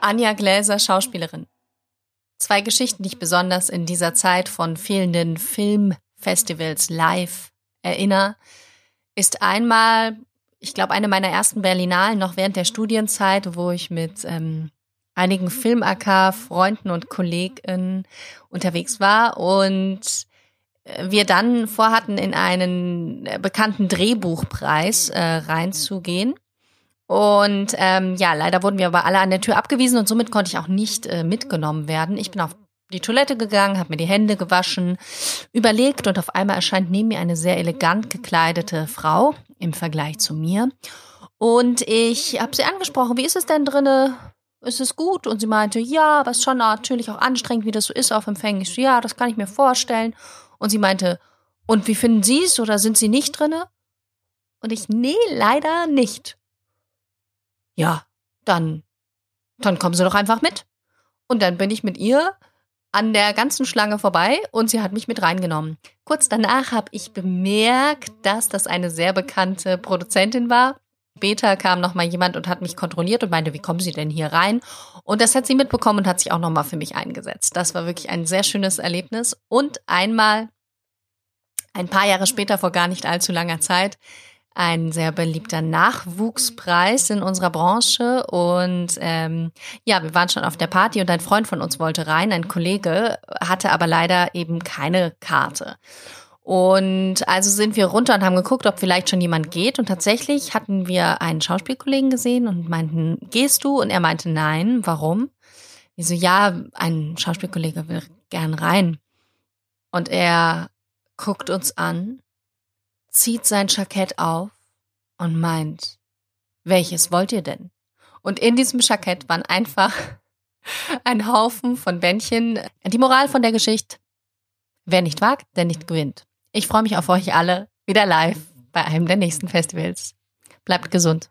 Anja Gläser, Schauspielerin. Zwei Geschichten, die ich besonders in dieser Zeit von fehlenden Filmfestivals live erinnere, ist einmal, ich glaube, eine meiner ersten Berlinalen noch während der Studienzeit, wo ich mit ähm, einigen Film-AK-Freunden und Kollegen unterwegs war und wir dann vorhatten, in einen bekannten Drehbuchpreis äh, reinzugehen. Und ähm, ja, leider wurden wir aber alle an der Tür abgewiesen und somit konnte ich auch nicht äh, mitgenommen werden. Ich bin auf die Toilette gegangen, habe mir die Hände gewaschen, überlegt und auf einmal erscheint neben mir eine sehr elegant gekleidete Frau im Vergleich zu mir. Und ich habe sie angesprochen, wie ist es denn drinne? Ist es gut? Und sie meinte, ja, was schon natürlich auch anstrengend, wie das so ist auf Empfängen. Ich so, ja, das kann ich mir vorstellen. Und sie meinte, und wie finden Sie es oder sind Sie nicht drinne? Und ich, nee, leider nicht. Ja, dann, dann kommen Sie doch einfach mit. Und dann bin ich mit ihr an der ganzen Schlange vorbei und sie hat mich mit reingenommen. Kurz danach habe ich bemerkt, dass das eine sehr bekannte Produzentin war. Später kam noch mal jemand und hat mich kontrolliert und meinte, wie kommen Sie denn hier rein? Und das hat sie mitbekommen und hat sich auch noch mal für mich eingesetzt. Das war wirklich ein sehr schönes Erlebnis. Und einmal, ein paar Jahre später, vor gar nicht allzu langer Zeit, ein sehr beliebter Nachwuchspreis in unserer Branche. Und ähm, ja, wir waren schon auf der Party und ein Freund von uns wollte rein, ein Kollege, hatte aber leider eben keine Karte. Und also sind wir runter und haben geguckt, ob vielleicht schon jemand geht. Und tatsächlich hatten wir einen Schauspielkollegen gesehen und meinten, gehst du? Und er meinte, nein. Warum? Ich so, ja, ein Schauspielkollege will gern rein. Und er guckt uns an zieht sein Jackett auf und meint, welches wollt ihr denn? Und in diesem Jackett waren einfach ein Haufen von Bändchen. Die Moral von der Geschichte, wer nicht wagt, der nicht gewinnt. Ich freue mich auf euch alle wieder live bei einem der nächsten Festivals. Bleibt gesund.